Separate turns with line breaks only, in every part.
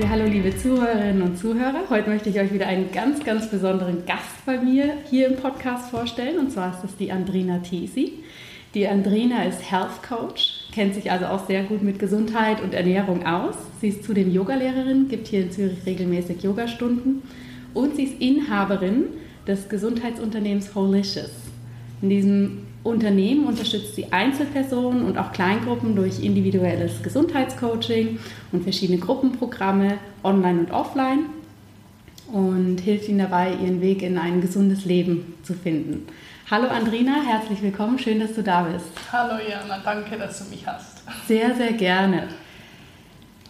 Ja, hallo liebe Zuhörerinnen und Zuhörer. Heute möchte ich euch wieder einen ganz, ganz besonderen Gast bei mir hier im Podcast vorstellen. Und zwar ist das die Andrina Tesi. Die Andrina ist Health Coach, kennt sich also auch sehr gut mit Gesundheit und Ernährung aus. Sie ist zudem Yogalehrerin, gibt hier in Zürich regelmäßig Yogastunden und sie ist Inhaberin des Gesundheitsunternehmens Holicious. In diesem Unternehmen unterstützt sie Einzelpersonen und auch Kleingruppen durch individuelles Gesundheitscoaching und verschiedene Gruppenprogramme online und offline und hilft ihnen dabei, ihren Weg in ein gesundes Leben zu finden. Hallo Andrina, herzlich willkommen, schön, dass du da bist.
Hallo Jana, danke, dass du mich hast.
Sehr, sehr gerne.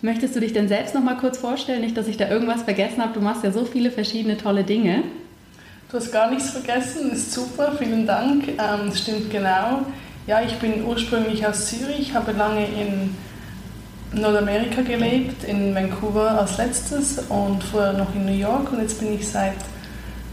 Möchtest du dich denn selbst noch mal kurz vorstellen, nicht, dass ich da irgendwas vergessen habe? Du machst ja so viele verschiedene tolle Dinge.
Du hast gar nichts vergessen, ist super, vielen Dank. Ähm, stimmt genau. Ja, ich bin ursprünglich aus Zürich, habe lange in Nordamerika gelebt, in Vancouver als letztes und vorher noch in New York und jetzt bin ich seit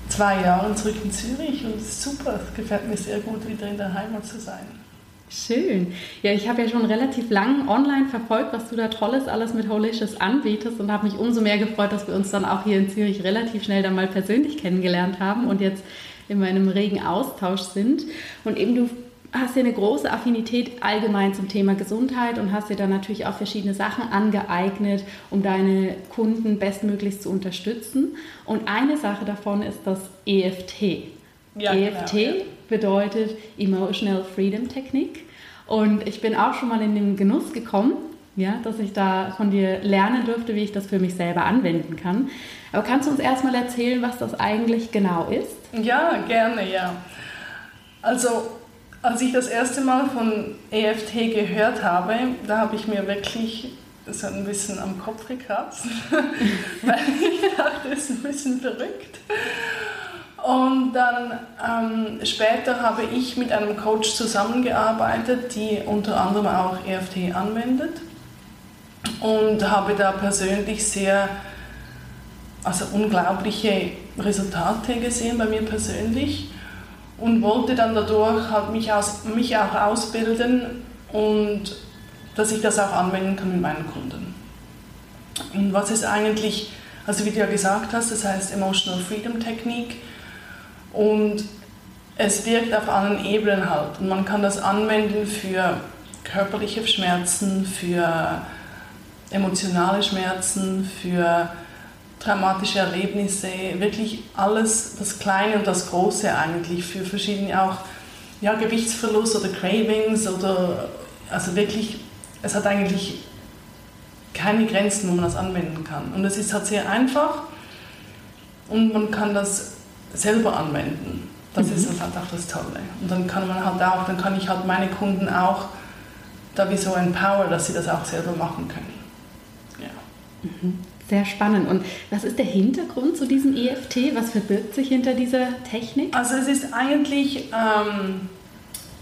zwei Jahren zurück in Zürich und es ist super, es gefällt mir sehr gut, wieder in der Heimat zu sein.
Schön. Ja, ich habe ja schon relativ lang online verfolgt, was du da Tolles alles mit Holicious anbietest und habe mich umso mehr gefreut, dass wir uns dann auch hier in Zürich relativ schnell dann mal persönlich kennengelernt haben und jetzt in meinem regen Austausch sind. Und eben du hast ja eine große Affinität allgemein zum Thema Gesundheit und hast dir dann natürlich auch verschiedene Sachen angeeignet, um deine Kunden bestmöglichst zu unterstützen. Und eine Sache davon ist das EFT. Ja, EFT genau, ja. bedeutet Emotional Freedom Technik. Und ich bin auch schon mal in den Genuss gekommen, ja, dass ich da von dir lernen durfte, wie ich das für mich selber anwenden kann. Aber kannst du uns erstmal erzählen, was das eigentlich genau ist?
Ja, gerne, ja. Also, als ich das erste Mal von EFT gehört habe, da habe ich mir wirklich so ein bisschen am Kopf gekratzt, weil ich dachte, das ist ein bisschen verrückt. Und dann ähm, später habe ich mit einem Coach zusammengearbeitet, die unter anderem auch EFT anwendet und habe da persönlich sehr, also unglaubliche Resultate gesehen bei mir persönlich und wollte dann dadurch halt mich, aus, mich auch ausbilden und dass ich das auch anwenden kann mit meinen Kunden. Und was ist eigentlich, also wie du ja gesagt hast, das heißt Emotional Freedom Technik, und es wirkt auf allen Ebenen halt. Und man kann das anwenden für körperliche Schmerzen, für emotionale Schmerzen, für traumatische Erlebnisse, wirklich alles, das Kleine und das Große eigentlich, für verschiedene auch ja, Gewichtsverlust oder Cravings oder also wirklich, es hat eigentlich keine Grenzen, wo man das anwenden kann. Und es ist halt sehr einfach und man kann das selber anwenden. Das mhm. ist halt auch das Tolle. Und dann kann man halt auch, dann kann ich halt meine Kunden auch da wie so empower, dass sie das auch selber machen können. Ja.
Mhm. Sehr spannend. Und was ist der Hintergrund zu diesem EFT? Was verbirgt sich hinter dieser Technik?
Also es ist eigentlich ähm,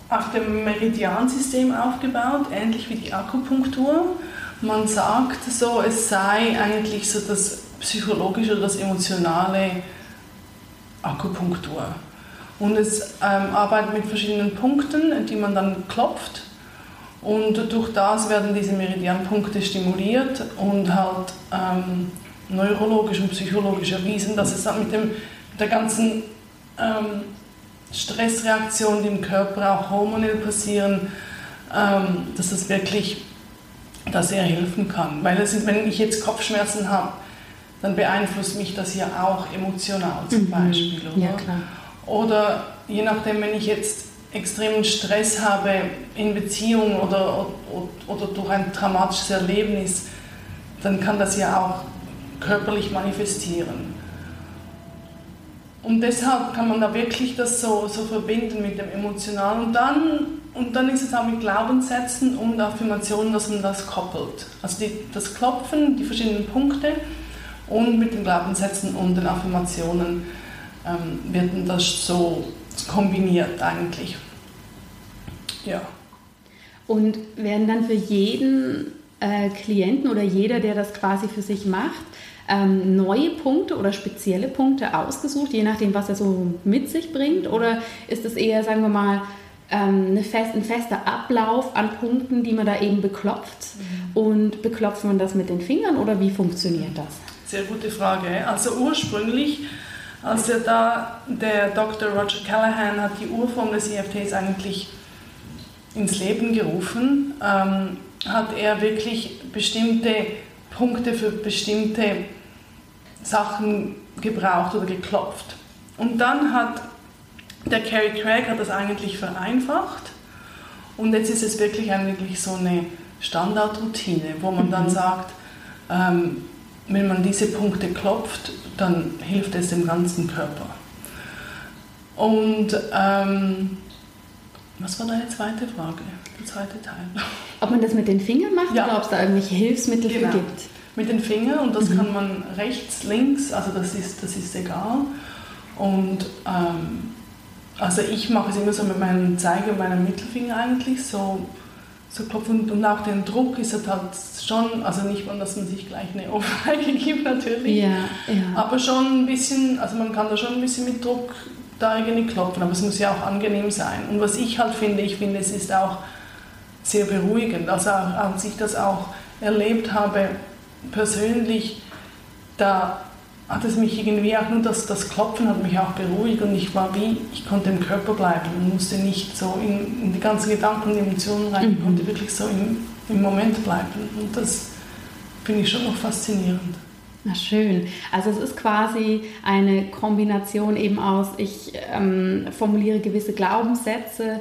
auf dem Meridiansystem aufgebaut, ähnlich wie die Akupunktur. Man sagt so, es sei eigentlich so das psychologische oder das emotionale Akupunktur. Und es ähm, arbeitet mit verschiedenen Punkten, die man dann klopft. Und durch das werden diese Meridianpunkte stimuliert und halt ähm, neurologisch und psychologisch erwiesen, dass es dann mit, dem, der ganzen ähm, Stressreaktion, die im Körper auch hormonell passieren, ähm, dass das wirklich da sehr helfen kann. Weil das ist, wenn ich jetzt Kopfschmerzen habe, dann beeinflusst mich das ja auch emotional zum mhm. Beispiel. Oder? Ja, klar. oder je nachdem, wenn ich jetzt extremen Stress habe in Beziehung oder, oder, oder durch ein traumatisches Erlebnis, dann kann das ja auch körperlich manifestieren. Und deshalb kann man da wirklich das so, so verbinden mit dem Emotionalen. Und dann, und dann ist es auch mit Glaubenssätzen und Affirmationen, dass man das koppelt. Also die, das Klopfen, die verschiedenen Punkte, Und mit den Glaubenssätzen und den Affirmationen ähm, wird das so kombiniert eigentlich. Ja.
Und werden dann für jeden äh, Klienten oder jeder, der das quasi für sich macht, ähm, neue Punkte oder spezielle Punkte ausgesucht, je nachdem, was er so mit sich bringt? Oder ist es eher, sagen wir mal, ähm, fest, ein fester Ablauf an Punkten, die man da eben beklopft? Mhm. Und beklopft man das mit den Fingern oder wie funktioniert das?
Sehr gute Frage. Also ursprünglich, als er da, der Dr. Roger Callahan hat die Urform des EFTs eigentlich ins Leben gerufen, ähm, hat er wirklich bestimmte Punkte für bestimmte Sachen gebraucht oder geklopft. Und dann hat der Carrie Craig hat das eigentlich vereinfacht und jetzt ist es wirklich eigentlich so eine Standardroutine, wo man dann mhm. sagt, ähm, wenn man diese Punkte klopft, dann hilft es dem ganzen Körper. Und ähm, was war deine zweite Frage, der zweite Teil?
Ob man das mit den Fingern macht ja. oder ob es da irgendwelche Hilfsmittel genau. für gibt?
Mit den Fingern und das mhm. kann man rechts, links, also das ist, das ist egal. Und ähm, also ich mache es immer so mit meinem Zeiger und meinem Mittelfinger eigentlich, so, so klopfen und auch den Druck ist halt schon, also nicht dass man sich gleich eine Ohrfeige gibt natürlich, ja, ja. aber schon ein bisschen, also man kann da schon ein bisschen mit Druck da irgendwie klopfen, aber es muss ja auch angenehm sein. Und was ich halt finde, ich finde, es ist auch sehr beruhigend, also als ich das auch erlebt habe, persönlich, da hat es mich irgendwie auch nur das, das Klopfen hat mich auch beruhigt und ich war wie, ich konnte im Körper bleiben und musste nicht so in, in die ganzen Gedanken und Emotionen rein, ich mhm. konnte wirklich so im, im Moment bleiben und das finde ich schon noch faszinierend.
Na schön. Also es ist quasi eine Kombination eben aus, ich ähm, formuliere gewisse Glaubenssätze,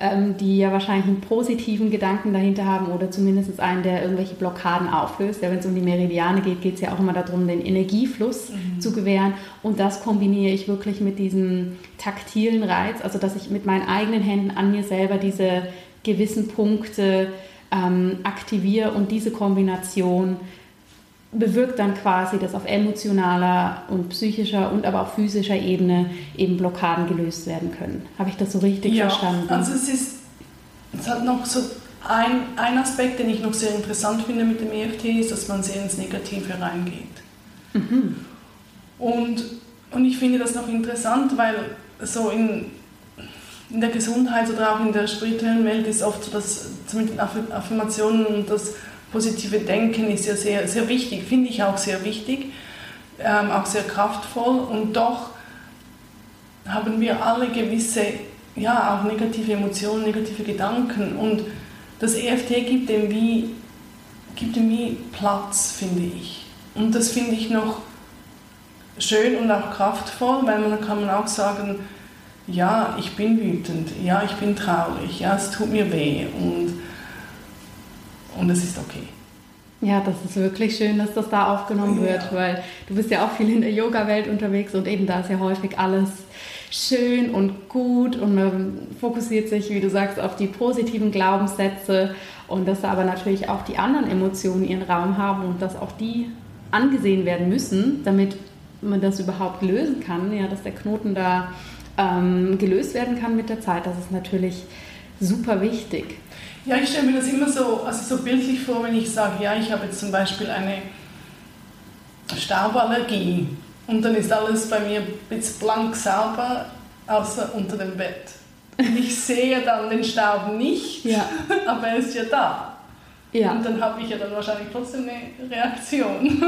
ähm, die ja wahrscheinlich einen positiven Gedanken dahinter haben oder zumindest einen, der irgendwelche Blockaden auflöst. Ja, wenn es um die Meridiane geht, geht es ja auch immer darum, den Energiefluss mhm. zu gewähren. Und das kombiniere ich wirklich mit diesem taktilen Reiz, also dass ich mit meinen eigenen Händen an mir selber diese gewissen Punkte ähm, aktiviere und diese Kombination bewirkt dann quasi, dass auf emotionaler und psychischer und aber auch physischer Ebene eben Blockaden gelöst werden können. Habe ich das so richtig ja, verstanden?
Also es ist, es hat noch so ein, ein Aspekt, den ich noch sehr interessant finde mit dem EFT, ist, dass man sehr ins Negative reingeht. Mhm. Und, und ich finde das noch interessant, weil so in, in der Gesundheit oder auch in der spirituellen Welt ist oft so, dass mit den Affirmationen und das positive Denken ist ja sehr, sehr wichtig, finde ich auch sehr wichtig, ähm, auch sehr kraftvoll. Und doch haben wir alle gewisse, ja, auch negative Emotionen, negative Gedanken. Und das EFT gibt dem wie, gibt dem wie Platz, finde ich. Und das finde ich noch schön und auch kraftvoll, weil man kann man auch sagen, ja, ich bin wütend, ja, ich bin traurig, ja, es tut mir weh. Und und es ist okay.
Ja, das ist wirklich schön, dass das da aufgenommen ja. wird, weil du bist ja auch viel in der Yoga-Welt unterwegs und eben da ist ja häufig alles schön und gut und man fokussiert sich, wie du sagst, auf die positiven Glaubenssätze und dass da aber natürlich auch die anderen Emotionen ihren Raum haben und dass auch die angesehen werden müssen, damit man das überhaupt lösen kann, ja, dass der Knoten da ähm, gelöst werden kann mit der Zeit. Das ist natürlich super wichtig.
Ja, ich stelle mir das immer so, also so bildlich vor, wenn ich sage, ja, ich habe jetzt zum Beispiel eine Stauballergie und dann ist alles bei mir blitzblank sauber, außer unter dem Bett. Und ich sehe dann den Staub nicht, ja. aber er ist ja da. Ja. Und dann habe ich ja dann wahrscheinlich trotzdem eine Reaktion,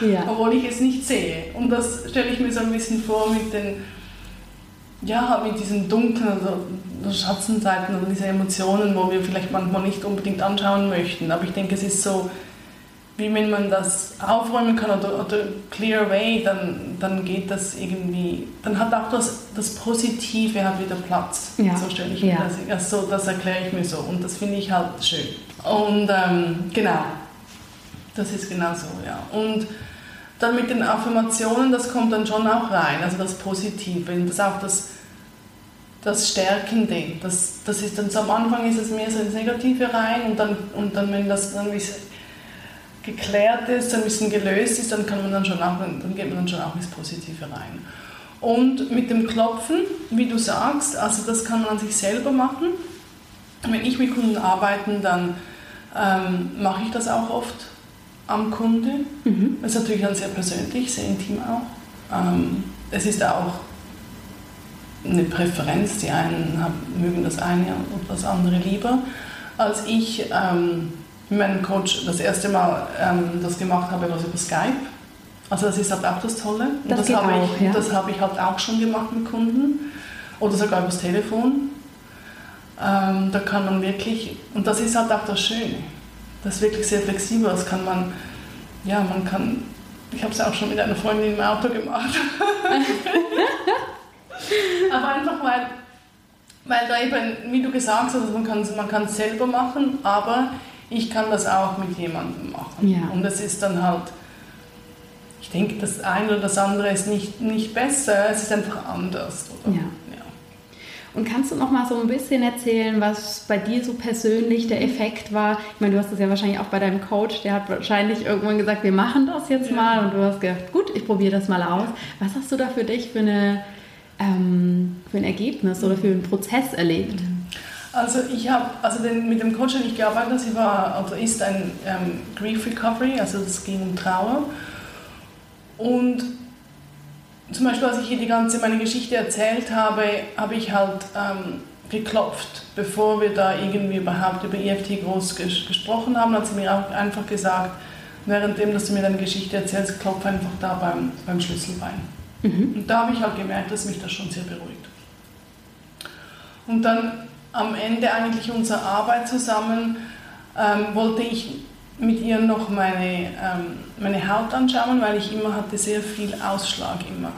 ja. obwohl ich es nicht sehe. Und das stelle ich mir so ein bisschen vor mit den ja, mit diesen dunklen also Schattenseiten oder diese Emotionen, wo wir vielleicht manchmal nicht unbedingt anschauen möchten. Aber ich denke, es ist so, wie wenn man das aufräumen kann oder, oder clear away, dann, dann geht das irgendwie, dann hat auch das, das Positive hat wieder Platz. Ja. So stelle ich mir ja. das, also das erkläre ich mir so und das finde ich halt schön. Und ähm, genau, das ist genau so, ja. Und dann mit den Affirmationen, das kommt dann schon auch rein, also das Positive, das auch das, das Stärkende. Das, das ist dann so am Anfang ist es mehr so ins Negative rein und dann, und dann wenn das dann wie geklärt ist, ein bisschen gelöst ist, dann kann man dann schon auch, dann geht man dann schon auch ins Positive rein. Und mit dem Klopfen, wie du sagst, also das kann man an sich selber machen. Wenn ich mit Kunden arbeite, dann ähm, mache ich das auch oft am Kunde. Mhm. Das ist natürlich dann sehr persönlich, sehr intim auch. Ähm, es ist auch eine Präferenz. Die einen haben, mögen das eine und das andere lieber. Als ich ähm, mit meinem Coach das erste Mal ähm, das gemacht habe, war es über Skype. Also das ist halt auch das Tolle. Und das, das habe ich, ja. das hab ich halt auch schon gemacht mit Kunden. Oder sogar übers Telefon. Ähm, da kann man wirklich, und das ist halt auch das Schöne, das ist wirklich sehr flexibel, das kann man, ja, man kann, ich habe es auch schon mit einer Freundin im Auto gemacht. Aber einfach weil, weil da eben, wie du gesagt hast, also man kann es man selber machen, aber ich kann das auch mit jemandem machen. Ja. Und es ist dann halt, ich denke, das eine oder das andere ist nicht, nicht besser, es ist einfach anders. Oder? Ja.
Und kannst du noch mal so ein bisschen erzählen, was bei dir so persönlich der Effekt war? Ich meine, du hast das ja wahrscheinlich auch bei deinem Coach, der hat wahrscheinlich irgendwann gesagt, wir machen das jetzt ja. mal und du hast gedacht, gut, ich probiere das mal aus. Was hast du da für dich für, eine, ähm, für ein Ergebnis oder für einen Prozess erlebt?
Also ich habe, also den, mit dem Coach, den ich gearbeitet habe, sie war, also ist ein ähm, Grief Recovery, also es ging um Trauer. Und zum Beispiel, als ich ihr die ganze meine Geschichte erzählt habe, habe ich halt ähm, geklopft, bevor wir da irgendwie überhaupt über EFT groß ges gesprochen haben, hat sie mir auch einfach gesagt, währenddem, dass du mir deine Geschichte erzählst, klopf einfach da beim, beim Schlüsselbein. Mhm. Und da habe ich halt gemerkt, dass mich das schon sehr beruhigt. Und dann am Ende eigentlich unserer Arbeit zusammen ähm, wollte ich mit ihr noch meine, ähm, meine Haut anschauen, weil ich immer hatte sehr viel Ausschlag immer.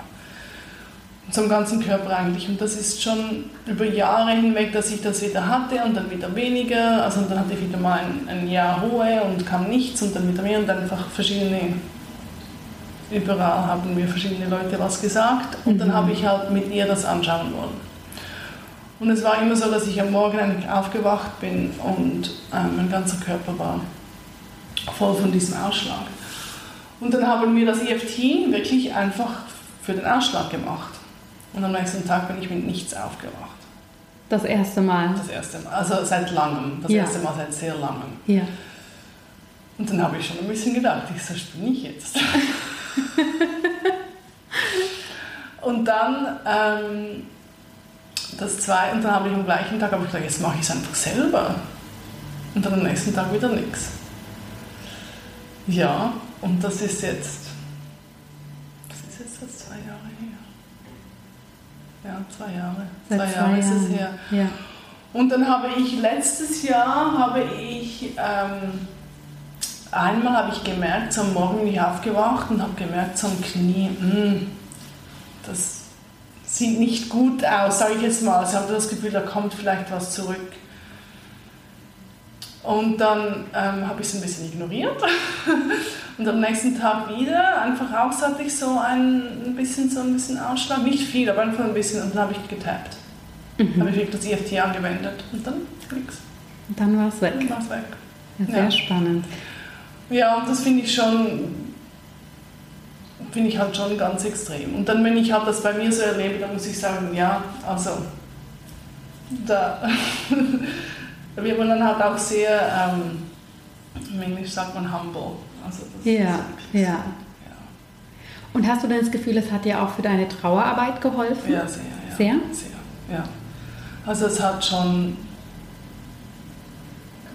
Zum ganzen Körper eigentlich. Und das ist schon über Jahre hinweg, dass ich das wieder hatte und dann wieder weniger. Also dann hatte ich wieder mal ein, ein Jahr Ruhe und kam nichts und dann wieder mehr und einfach verschiedene, überall haben mir verschiedene Leute was gesagt und dann mhm. habe ich halt mit ihr das anschauen wollen. Und es war immer so, dass ich am Morgen eigentlich aufgewacht bin und äh, mein ganzer Körper war voll von diesem Ausschlag. Und dann haben wir das EFT wirklich einfach für den Ausschlag gemacht. Und am nächsten Tag bin ich mit nichts aufgewacht.
Das erste Mal?
Das erste Mal, also seit langem. Das ja. erste Mal seit sehr langem.
Ja.
Und dann habe ich schon ein bisschen gedacht, ich so spinne ich jetzt. und dann ähm, das zweite, und dann habe ich am gleichen Tag ich gesagt, jetzt mache ich es einfach selber. Und dann am nächsten Tag wieder nichts. Ja, und das ist jetzt, was ist jetzt das, zwei Jahre her? Ja, zwei Jahre. Seit zwei, Jahre ist es her. Ja. Und dann habe ich letztes Jahr, habe ich, ähm, einmal habe ich gemerkt, so am Morgen bin ich aufgewacht und habe gemerkt, so am Knie, mh, hm, das sieht nicht gut aus, sage ich jetzt mal. Also ich habe das Gefühl, da kommt vielleicht was zurück. Und dann ähm, habe ich es ein bisschen ignoriert. und am nächsten Tag wieder, einfach auch hatte ich so ein, ein bisschen so ein bisschen Ausschlag, nicht viel, aber einfach ein bisschen und dann habe ich getappt. Mhm. habe ich wirklich das EFT angewendet und dann nichts.
Und dann war es weg.
Dann war es weg.
Ja, sehr ja. spannend.
Ja, und das finde ich schon, finde ich halt schon ganz extrem. Und dann, wenn ich halt das bei mir so erlebe, dann muss ich sagen, ja, also da man dann halt auch sehr, ähm, im Englisch sagt man humble.
Also ja, ja. ja. Und hast du denn das Gefühl, es hat dir auch für deine Trauerarbeit geholfen?
Ja, sehr. Ja. Sehr? Sehr, ja. Also es hat schon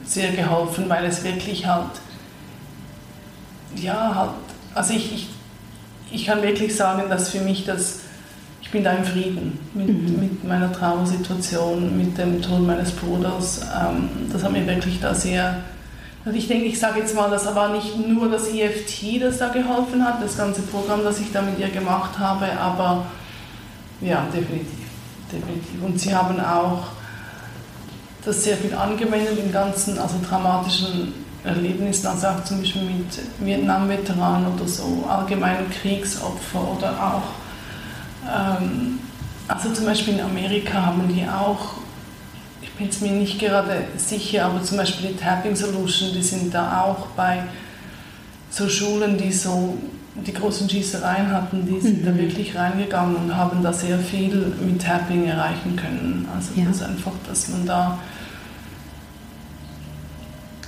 sehr geholfen, weil es wirklich halt, ja, halt, also ich, ich, ich kann wirklich sagen, dass für mich das bin da im Frieden mit, mhm. mit meiner Traumasituation, mit dem Tod meines Bruders. Ähm, das hat mir wirklich da sehr. Also ich denke, ich sage jetzt mal, das war nicht nur das EFT, das da geholfen hat, das ganze Programm, das ich da mit ihr gemacht habe, aber ja, definitiv. definitiv. Und sie haben auch das sehr viel angewendet in ganzen, also traumatischen Erlebnissen, also auch zum Beispiel mit Vietnam-Veteranen oder so, allgemeinen Kriegsopfer oder auch ähm, also zum Beispiel in Amerika haben die auch, ich bin jetzt mir nicht gerade sicher, aber zum Beispiel die Tapping Solution, die sind da auch bei so Schulen, die so die großen Schießereien hatten, die sind mhm. da wirklich reingegangen und haben da sehr viel mit Tapping erreichen können. Also ja. das ist einfach, dass man da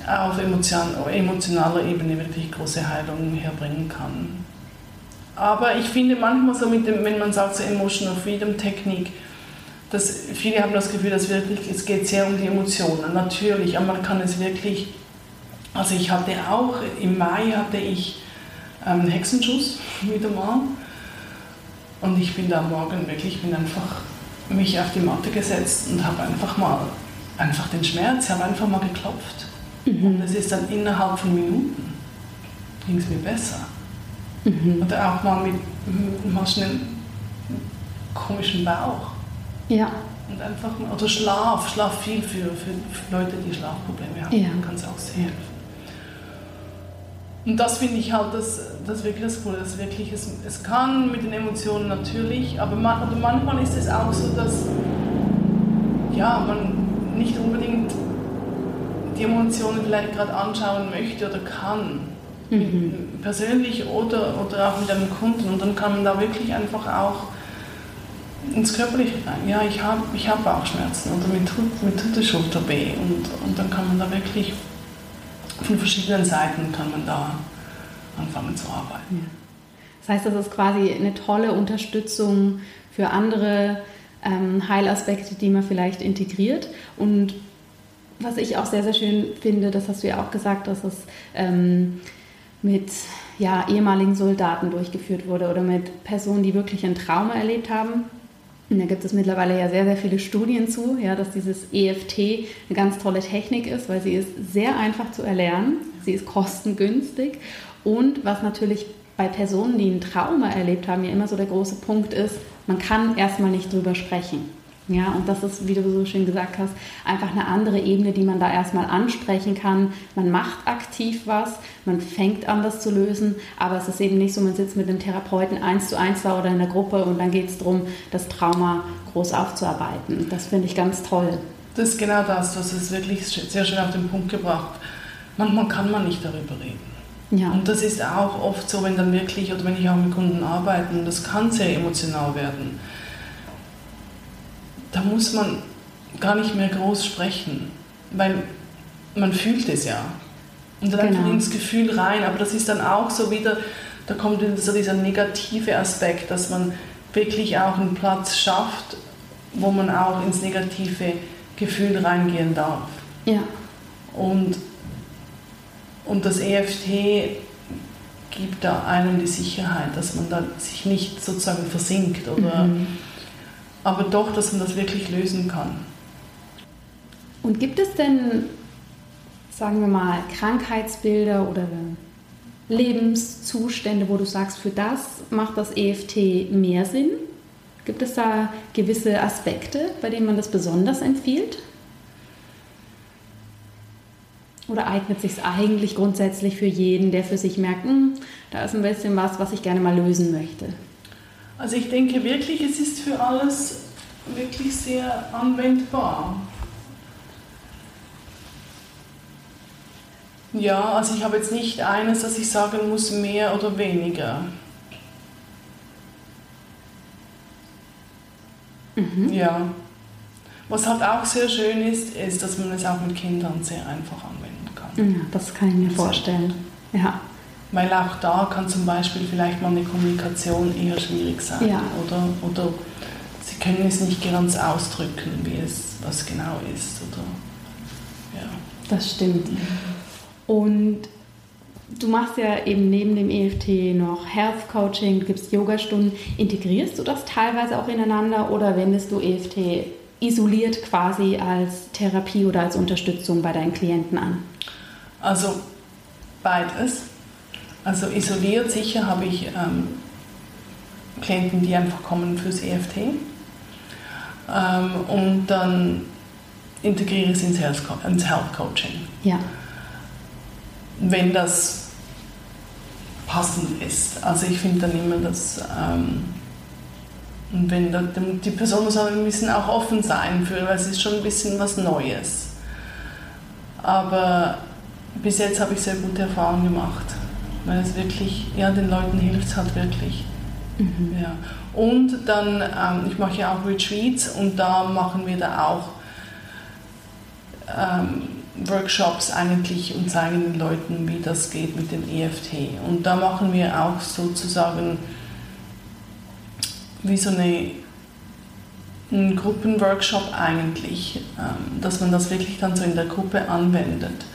auf emotionaler Ebene wirklich große Heilungen herbringen kann. Aber ich finde manchmal so mit dem, wenn man sagt so Emotional Freedom Technik, dass viele haben das Gefühl, dass wirklich, es geht sehr um die Emotionen, natürlich, aber man kann es wirklich, also ich hatte auch, im Mai hatte ich ähm, einen Hexenschuss wieder mal und ich bin da morgen wirklich, bin einfach mich auf die Matte gesetzt und habe einfach mal, einfach den Schmerz, habe einfach mal geklopft. Mhm. Und es ist dann innerhalb von Minuten, ging es mir besser. Mhm. Oder auch mal mit mal schnell komischen Bauch.
Ja.
Und einfach, oder Schlaf, Schlaf viel für, für, für Leute, die Schlafprobleme haben, ja. kann es auch sehr helfen. Und das finde ich halt das, das wirklich das Coole, dass wirklich es, es kann mit den Emotionen natürlich, aber man, oder manchmal ist es auch so, dass ja, man nicht unbedingt die Emotionen vielleicht gerade anschauen möchte oder kann. Mhm. Persönlich oder, oder auch mit einem Kunden. Und dann kann man da wirklich einfach auch ins Körperliche rein. Ja, ich habe ich hab Bauchschmerzen oder mir tut, mir tut die Schulter weh. Und, und dann kann man da wirklich von verschiedenen Seiten kann man da anfangen zu arbeiten. Ja.
Das heißt, das ist quasi eine tolle Unterstützung für andere ähm, Heilaspekte, die man vielleicht integriert. Und was ich auch sehr, sehr schön finde, das hast du ja auch gesagt, dass es ähm, mit ja, ehemaligen Soldaten durchgeführt wurde oder mit Personen, die wirklich ein Trauma erlebt haben. Und da gibt es mittlerweile ja sehr, sehr viele Studien zu, ja, dass dieses EFT eine ganz tolle Technik ist, weil sie ist sehr einfach zu erlernen, sie ist kostengünstig und was natürlich bei Personen, die ein Trauma erlebt haben, ja immer so der große Punkt ist, man kann erstmal nicht drüber sprechen. Ja, und das ist, wie du so schön gesagt hast, einfach eine andere Ebene, die man da erstmal ansprechen kann. Man macht aktiv was, man fängt an, das zu lösen, aber es ist eben nicht so, man sitzt mit dem Therapeuten eins zu eins da oder in der Gruppe und dann geht es darum, das Trauma groß aufzuarbeiten. Das finde ich ganz toll.
Das ist genau das, das ist wirklich sehr schön auf den Punkt gebracht. Manchmal kann man nicht darüber reden. Ja. Und das ist auch oft so, wenn dann wirklich, oder wenn ich auch mit Kunden arbeite, und das kann sehr emotional werden da muss man gar nicht mehr groß sprechen, weil man fühlt es ja. Und dann genau. ins Gefühl rein, aber das ist dann auch so wieder, da kommt so dieser negative Aspekt, dass man wirklich auch einen Platz schafft, wo man auch ins negative Gefühl reingehen darf.
Ja.
Und, und das EFT gibt da einem die Sicherheit, dass man da sich nicht sozusagen versinkt oder mhm aber doch, dass man das wirklich lösen kann.
Und gibt es denn, sagen wir mal, Krankheitsbilder oder Lebenszustände, wo du sagst, für das macht das EFT mehr Sinn? Gibt es da gewisse Aspekte, bei denen man das besonders empfiehlt? Oder eignet sich es eigentlich grundsätzlich für jeden, der für sich merkt, hm, da ist ein bisschen was, was ich gerne mal lösen möchte?
Also ich denke wirklich, es ist für alles wirklich sehr anwendbar. Ja, also ich habe jetzt nicht eines, dass ich sagen muss, mehr oder weniger. Mhm. Ja. Was halt auch sehr schön ist, ist, dass man es auch mit Kindern sehr einfach anwenden kann.
Ja, das kann ich mir vorstellen. Ja.
Weil auch da kann zum Beispiel vielleicht mal eine Kommunikation eher schwierig sein. Ja. Oder, oder sie können es nicht ganz ausdrücken, wie es was genau ist. Oder, ja.
Das stimmt. Und du machst ja eben neben dem EFT noch Health Coaching, du gibst Yogastunden. Integrierst du das teilweise auch ineinander oder wendest du EFT isoliert quasi als Therapie oder als Unterstützung bei deinen Klienten an?
Also beides. Also isoliert sicher habe ich ähm, Klienten, die einfach kommen fürs EFT. Ähm, und dann integriere ich es ins Health, ins Health Coaching.
Ja.
Wenn das passend ist. Also ich finde dann immer, dass ähm, wenn da, die Person muss ein bisschen auch offen sein für, weil es ist schon ein bisschen was Neues. Aber bis jetzt habe ich sehr gute Erfahrungen gemacht weil es wirklich, ja, den Leuten hilft es halt wirklich. Mhm. Ja. Und dann, ähm, ich mache ja auch Retreats und da machen wir da auch ähm, Workshops eigentlich und zeigen den Leuten, wie das geht mit dem EFT. Und da machen wir auch sozusagen wie so eine, einen Gruppenworkshop eigentlich, ähm, dass man das wirklich dann so in der Gruppe anwendet.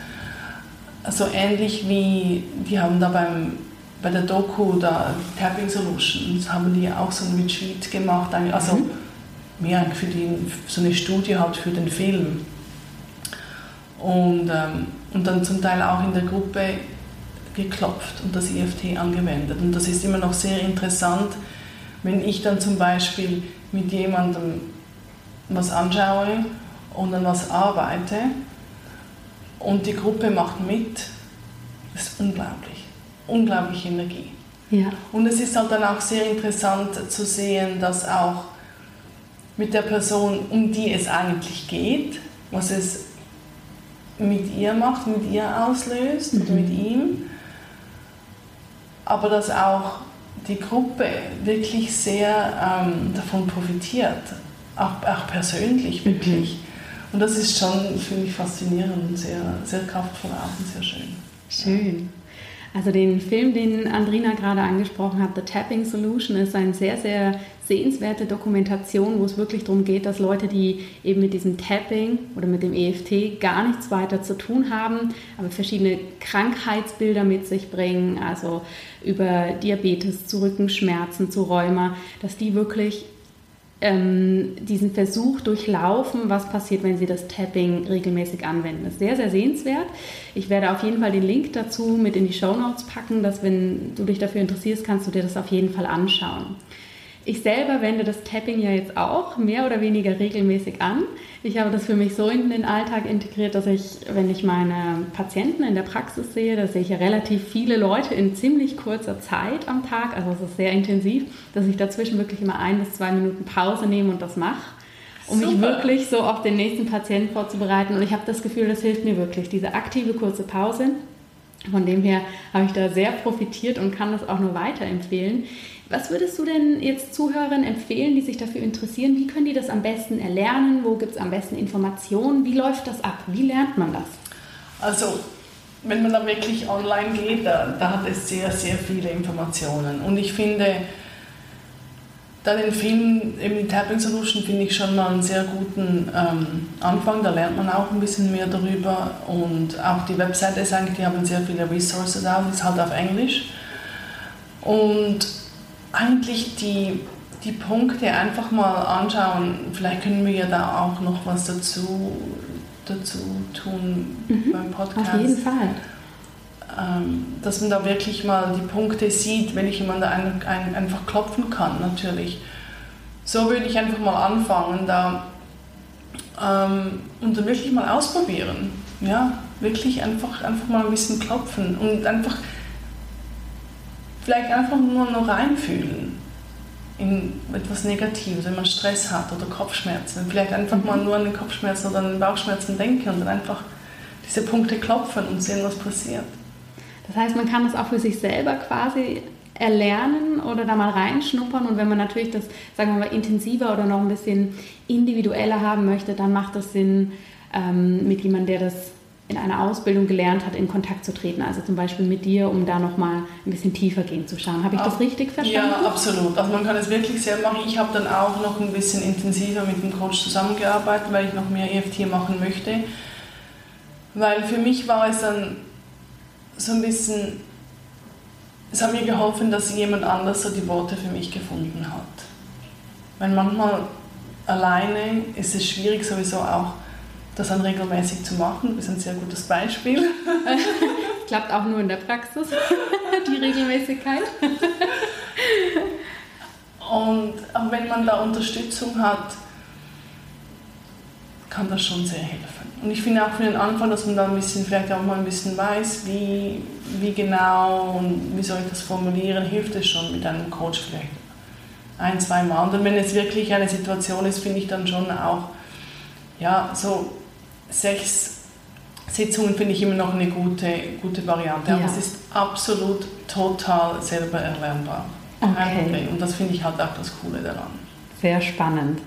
Also ähnlich wie, die haben da beim, bei der Doku, da Tapping Solutions, haben die auch so ein Retreat gemacht, also mhm. mehr für die, so eine Studie halt für den Film. Und, ähm, und dann zum Teil auch in der Gruppe geklopft und das EFT angewendet. Und das ist immer noch sehr interessant, wenn ich dann zum Beispiel mit jemandem was anschaue und dann was arbeite und die Gruppe macht mit, das ist unglaublich. Unglaubliche Energie. Ja. Und es ist halt dann auch sehr interessant zu sehen, dass auch mit der Person, um die es eigentlich geht, was es mit ihr macht, mit ihr auslöst, mhm. mit ihm, aber dass auch die Gruppe wirklich sehr ähm, davon profitiert, auch, auch persönlich wirklich. Mhm. Und das ist schon, finde ich, faszinierend und sehr, sehr kraftvoll auch und sehr schön.
Schön. Also den Film, den Andrina gerade angesprochen hat, The Tapping Solution, ist eine sehr, sehr sehenswerte Dokumentation, wo es wirklich darum geht, dass Leute, die eben mit diesem Tapping oder mit dem EFT gar nichts weiter zu tun haben, aber verschiedene Krankheitsbilder mit sich bringen, also über Diabetes zu Rückenschmerzen, zu Rheuma, dass die wirklich ähm, diesen Versuch durchlaufen, was passiert, wenn Sie das Tapping regelmäßig anwenden. Das ist sehr, sehr sehenswert. Ich werde auf jeden Fall den Link dazu mit in die Show Notes packen, dass wenn du dich dafür interessierst, kannst du dir das auf jeden Fall anschauen. Ich selber wende das Tapping ja jetzt auch mehr oder weniger regelmäßig an. Ich habe das für mich so in den Alltag integriert, dass ich, wenn ich meine Patienten in der Praxis sehe, da sehe ich ja relativ viele Leute in ziemlich kurzer Zeit am Tag, also es ist sehr intensiv, dass ich dazwischen wirklich immer ein bis zwei Minuten Pause nehme und das mache um Super. mich wirklich so auf den nächsten Patienten vorzubereiten. Und ich habe das Gefühl, das hilft mir wirklich, diese aktive kurze Pause. Von dem her habe ich da sehr profitiert und kann das auch nur weiterempfehlen. Was würdest du denn jetzt Zuhörern empfehlen, die sich dafür interessieren? Wie können die das am besten erlernen? Wo gibt es am besten Informationen? Wie läuft das ab? Wie lernt man das?
Also, wenn man da wirklich online geht, da, da hat es sehr, sehr viele Informationen. Und ich finde, da den Film, die Tapping Solution, finde ich schon mal einen sehr guten ähm, Anfang. Da lernt man auch ein bisschen mehr darüber. Und auch die Webseite ist eigentlich, die haben sehr viele Resources auch, ist halt auf Englisch. Und eigentlich die, die Punkte einfach mal anschauen. Vielleicht können wir ja da auch noch was dazu, dazu tun mhm, beim Podcast.
Auf jeden Fall.
Ähm, dass man da wirklich mal die Punkte sieht, wenn ich jemanden ein, ein, einfach klopfen kann, natürlich. So würde ich einfach mal anfangen da ähm, und dann wirklich mal ausprobieren. Ja, wirklich einfach, einfach mal ein bisschen klopfen und einfach vielleicht einfach nur noch reinfühlen in etwas Negatives, wenn man Stress hat oder Kopfschmerzen. Vielleicht einfach mhm. mal nur an den Kopfschmerzen oder an den Bauchschmerzen denken und dann einfach diese Punkte klopfen und sehen, was passiert.
Das heißt, man kann das auch für sich selber quasi erlernen oder da mal reinschnuppern und wenn man natürlich das, sagen wir mal, intensiver oder noch ein bisschen individueller haben möchte, dann macht es Sinn, ähm, mit jemandem, der das in einer Ausbildung gelernt hat, in Kontakt zu treten. Also zum Beispiel mit dir, um da nochmal ein bisschen tiefer gehen zu schauen. Habe ich das richtig verstanden?
Ja, absolut. Also man kann es wirklich sehr machen. Ich habe dann auch noch ein bisschen intensiver mit dem Coach zusammengearbeitet, weil ich noch mehr EFT machen möchte. Weil für mich war es dann so ein bisschen, es hat mir geholfen, dass jemand anders so die Worte für mich gefunden hat. Weil manchmal alleine ist es schwierig sowieso auch das dann regelmäßig zu machen. ist ein sehr gutes Beispiel.
Klappt auch nur in der Praxis, die Regelmäßigkeit.
Und auch wenn man da Unterstützung hat, kann das schon sehr helfen. Und ich finde auch für den Anfang, dass man da ein bisschen, vielleicht auch mal ein bisschen weiß, wie, wie genau und wie soll ich das formulieren, hilft es schon mit einem Coach vielleicht ein, zwei Mal. Und wenn es wirklich eine Situation ist, finde ich dann schon auch, ja, so sechs Sitzungen finde ich immer noch eine gute, gute Variante. Aber ja. es ist absolut total selber erlernbar.
Okay.
Und das finde ich halt auch das Coole daran.
Sehr spannend.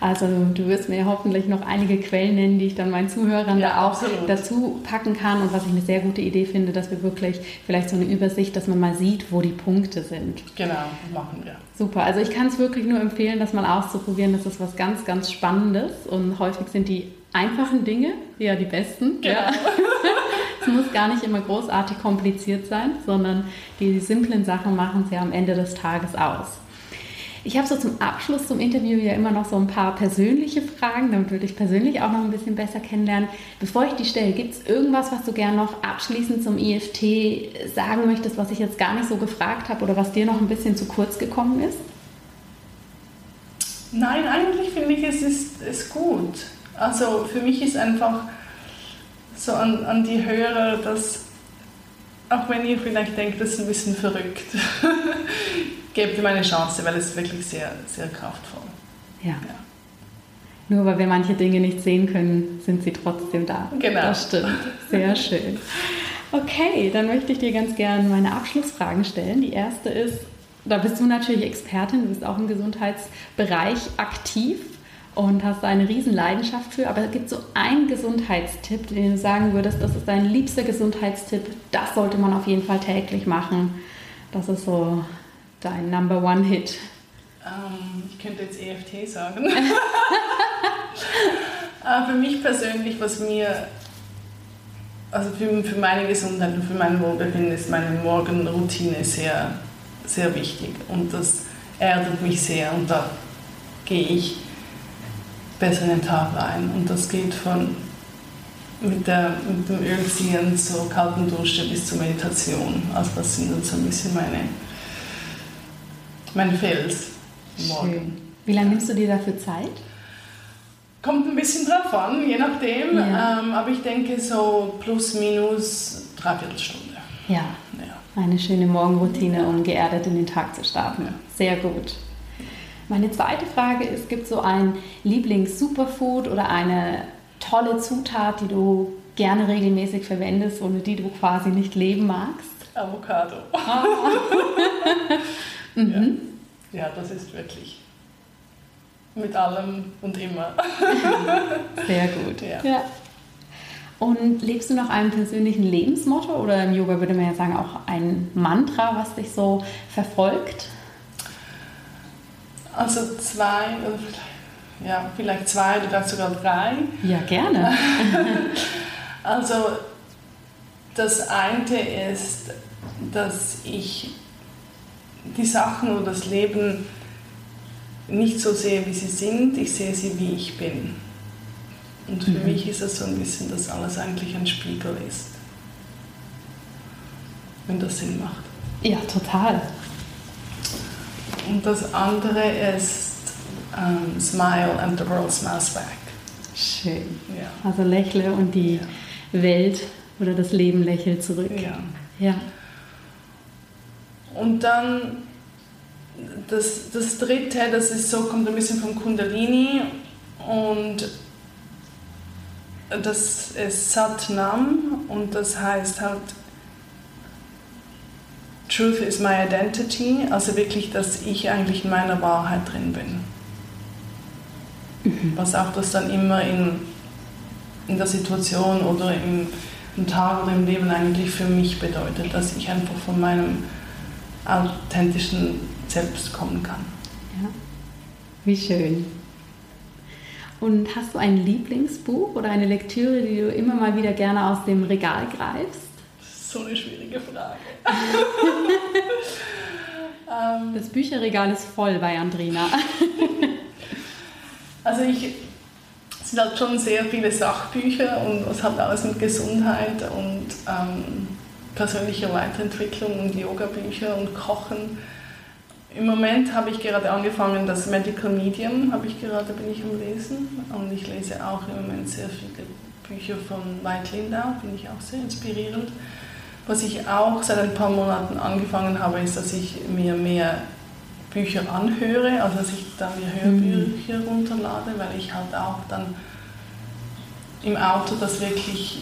Also du wirst mir hoffentlich noch einige Quellen nennen, die ich dann meinen Zuhörern
Ja,
da auch
absolut.
dazu packen kann. Und was ich eine sehr gute Idee finde, dass wir wirklich vielleicht so eine Übersicht, dass man mal sieht, wo die Punkte sind.
Genau, machen wir.
Super. Also ich kann es wirklich nur empfehlen, das mal auszuprobieren. Das ist was ganz, ganz Spannendes. Und häufig sind die einfachen Dinge ja die besten.
Genau.
Ja. Es muss gar nicht immer großartig kompliziert sein, sondern die simplen Sachen machen es ja am Ende des Tages aus. Ich habe so zum Abschluss zum Interview ja immer noch so ein paar persönliche Fragen, damit würde ich persönlich auch noch ein bisschen besser kennenlernen. Bevor ich die stelle, gibt es irgendwas, was du gerne noch abschließend zum IFT sagen möchtest, was ich jetzt gar nicht so gefragt habe oder was dir noch ein bisschen zu kurz gekommen ist?
Nein, eigentlich finde ich, es ist, ist gut. Also für mich ist einfach so an, an die Hörer, dass auch wenn ihr vielleicht denkt, das ist ein bisschen verrückt, gebt ihm eine Chance, weil es ist wirklich sehr, sehr kraftvoll.
Ja.
Ja.
Nur weil wir manche Dinge nicht sehen können, sind sie trotzdem da.
Genau.
Das stimmt. Sehr schön. Okay, dann möchte ich dir ganz gerne meine Abschlussfragen stellen. Die erste ist, da bist du natürlich Expertin, du bist auch im Gesundheitsbereich aktiv und hast eine riesen Leidenschaft für, aber es gibt so einen Gesundheitstipp, den du sagen würdest, das ist dein liebster Gesundheitstipp, das sollte man auf jeden Fall täglich machen. Das ist so dein Number One Hit.
Ähm, ich könnte jetzt EFT sagen. Für mich persönlich, was mir, also für, für meine Gesundheit und für mein Wohlbefinden ist meine Morgenroutine sehr, sehr wichtig. Und das erdet mich sehr und da gehe ich besser in den Tag rein. Und das geht von mit, der, mit dem Ölziehen zur kalten Dusche bis zur Meditation. Also das sind dann so ein bisschen meine, mein Fels. am Morgen.
Schön. Wie lange nimmst du dir dafür Zeit?
Kommt ein bisschen drauf an, je nachdem.
Ja.
Ähm, aber ich denke so plus minus dreiviertel Stunde.
Ja,
Ja.
eine schöne Morgenroutine, um geerdet in den Tag zu starten.
Ja.
Sehr gut. Meine zweite Frage ist, gibt es so ein Lieblings-Superfood oder eine tolle Zutat, die du gerne regelmäßig verwendest, ohne die du quasi nicht leben magst?
Avocado.
Mhm.
Ja. ja, das ist wirklich mit allem und immer.
Sehr gut.
Ja.
Ja. Und lebst du nach einem persönlichen Lebensmotto oder im Yoga würde man ja sagen auch ein Mantra, was dich so verfolgt?
Also zwei, ja, vielleicht zwei oder sogar drei.
Ja, gerne.
Also das eine ist, dass ich die Sachen oder das Leben nicht so sehe, wie sie sind, ich sehe sie, wie ich bin. Und für
Mhm.
mich ist es so ein bisschen, dass alles eigentlich ein Spiegel ist. Wenn das Sinn macht.
Ja, total.
Und das andere ist ähm, Smile and the world smiles back.
Schön.
Ja.
Also lächle und die
Ja.
Welt oder das Leben lächelt zurück.
ja.
Ja.
Und dann das, das dritte, das ist so, kommt ein bisschen vom Kundalini und das ist Satnam und das heißt halt Truth is my identity, also wirklich, dass ich eigentlich in meiner Wahrheit drin bin. Was auch das dann immer in, in der Situation oder im, im Tag oder im Leben eigentlich für mich bedeutet, dass ich einfach von meinem authentischen Selbst kommen kann.
ja. Wie schön. Und hast du ein Lieblingsbuch oder eine Lektüre, die du immer mal wieder gerne aus dem Regal greifst?
So eine schwierige Frage. Ähm,
Das Bücherregal ist voll bei Andrina.
also ich, es sind halt schon sehr viele Sachbücher und es hat alles mit Gesundheit und ähm, persönlicher Weiterentwicklung und Yoga-Bücher und Kochen. Im Moment habe ich gerade angefangen, das Medical Medium habe ich gerade, bin ich am Lesen und ich lese auch im Moment sehr viele Bücher von Veit Lindau, finde ich auch sehr inspirierend. Was ich auch seit ein paar Monaten angefangen habe, ist, dass ich mir mehr Bücher anhöre, also dass ich dann mir Hörbücher runterlade, weil ich halt auch dann im Auto das wirklich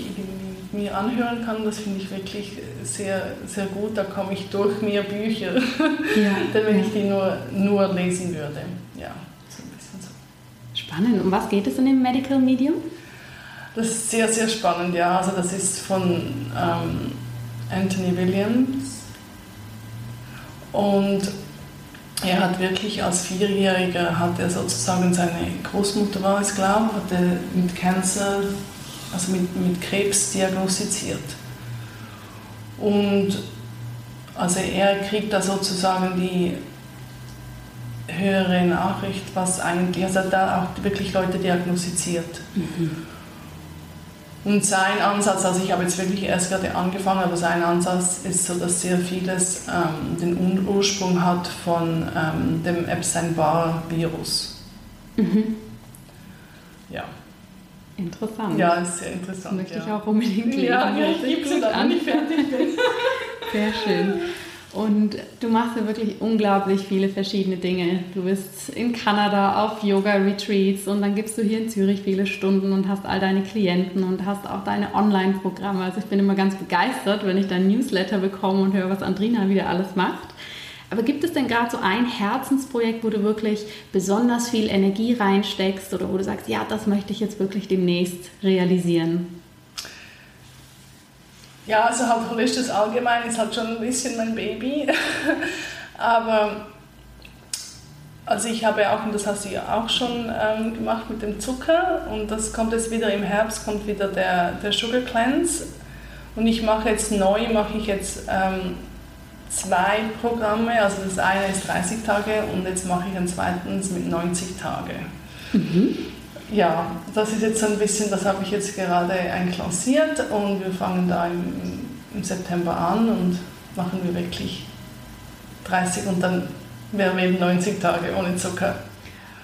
mir anhören kann, das finde ich wirklich sehr, sehr gut. Da komme ich durch mehr Bücher, ja, denn wenn ja. ich die nur, nur lesen würde. Ja, so ein bisschen so.
Spannend. Um was geht es in dem Medical Medium?
Das ist sehr, sehr spannend, ja. Also das ist von ähm, Anthony Williams und er hat wirklich als Vierjähriger, hat er sozusagen seine Großmutter war es, glaube ich, hatte mit Cancer, also mit, mit Krebs diagnostiziert. Und also er kriegt da sozusagen die höhere Nachricht, was eigentlich, also da auch wirklich Leute diagnostiziert. Mhm. Und sein Ansatz, also ich habe jetzt wirklich erst gerade angefangen, aber sein Ansatz ist so, dass sehr vieles ähm, den Ursprung hat von ähm, dem Epstein-Barr-Virus. Mhm. Ja.
Interessant.
Ja, ist sehr interessant.
Möchte ja. ich auch unbedingt lesen.
Ja, ja ich liebe es, wenn ich fertig bin.
Sehr schön. Und du machst ja wirklich unglaublich viele verschiedene Dinge. Du bist in Kanada auf Yoga-Retreats und dann gibst du hier in Zürich viele Stunden und hast all deine Klienten und hast auch deine Online-Programme. Also ich bin immer ganz begeistert, wenn ich dein Newsletter bekomme und höre, was Andrina wieder alles macht. Aber gibt es denn gerade so ein Herzensprojekt, wo du wirklich besonders viel Energie reinsteckst oder wo du sagst, ja, das möchte ich jetzt wirklich demnächst realisieren?
Ja, also holistisches allgemein ist halt schon ein bisschen mein Baby. Aber also ich habe auch, und das hast du ja auch schon ähm, gemacht mit dem Zucker und das kommt jetzt wieder im Herbst, kommt wieder der, der Sugar Cleanse und ich mache jetzt neu, mache ich jetzt ähm, zwei Programme, also das eine ist 30 Tage und jetzt mache ich ein zweitens mit 90 Tage. Mhm ja, das ist jetzt ein bisschen, das habe ich jetzt gerade einklassiert und wir fangen da im, im September an und machen wir wirklich 30 und dann wären wir eben 90 Tage ohne Zucker.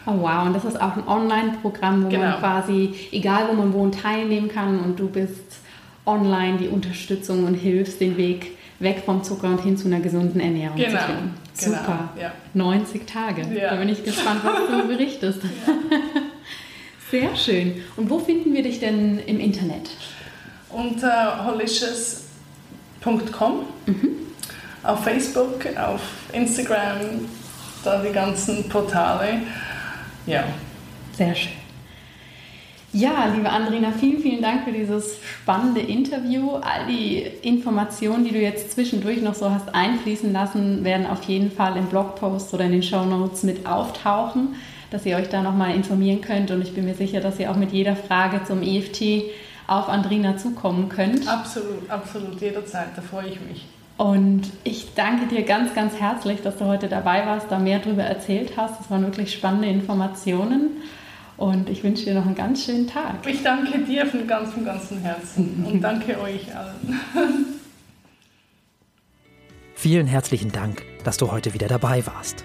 Oh wow, und das ist auch ein Online-Programm, wo genau. man quasi, egal wo man wohnt, teilnehmen kann und du bist online die Unterstützung und hilfst den Weg weg vom Zucker und hin zu einer gesunden Ernährung
genau.
zu
finden.
Super, genau. ja. 90 Tage. Ja. Da bin ich gespannt, was du berichtest. Ja. Sehr schön. Und wo finden wir dich denn im Internet?
Unter holicious.com. Mhm. Auf Facebook, auf Instagram, da die ganzen Portale. Ja.
Sehr schön. Ja, liebe Andrina, vielen, vielen Dank für dieses spannende Interview. All die Informationen, die du jetzt zwischendurch noch so hast einfließen lassen, werden auf jeden Fall im Blogpost oder in den Show Notes mit auftauchen dass ihr euch da nochmal informieren könnt. Und ich bin mir sicher, dass ihr auch mit jeder Frage zum EFT auf Andrina zukommen könnt.
Absolut, absolut, jederzeit, da freue ich mich.
Und ich danke dir ganz, ganz herzlich, dass du heute dabei warst, da mehr darüber erzählt hast. Das waren wirklich spannende Informationen. Und ich wünsche dir noch einen ganz schönen Tag.
Ich danke dir von ganzem, ganzem Herzen und danke euch allen.
Vielen herzlichen Dank, dass du heute wieder dabei warst.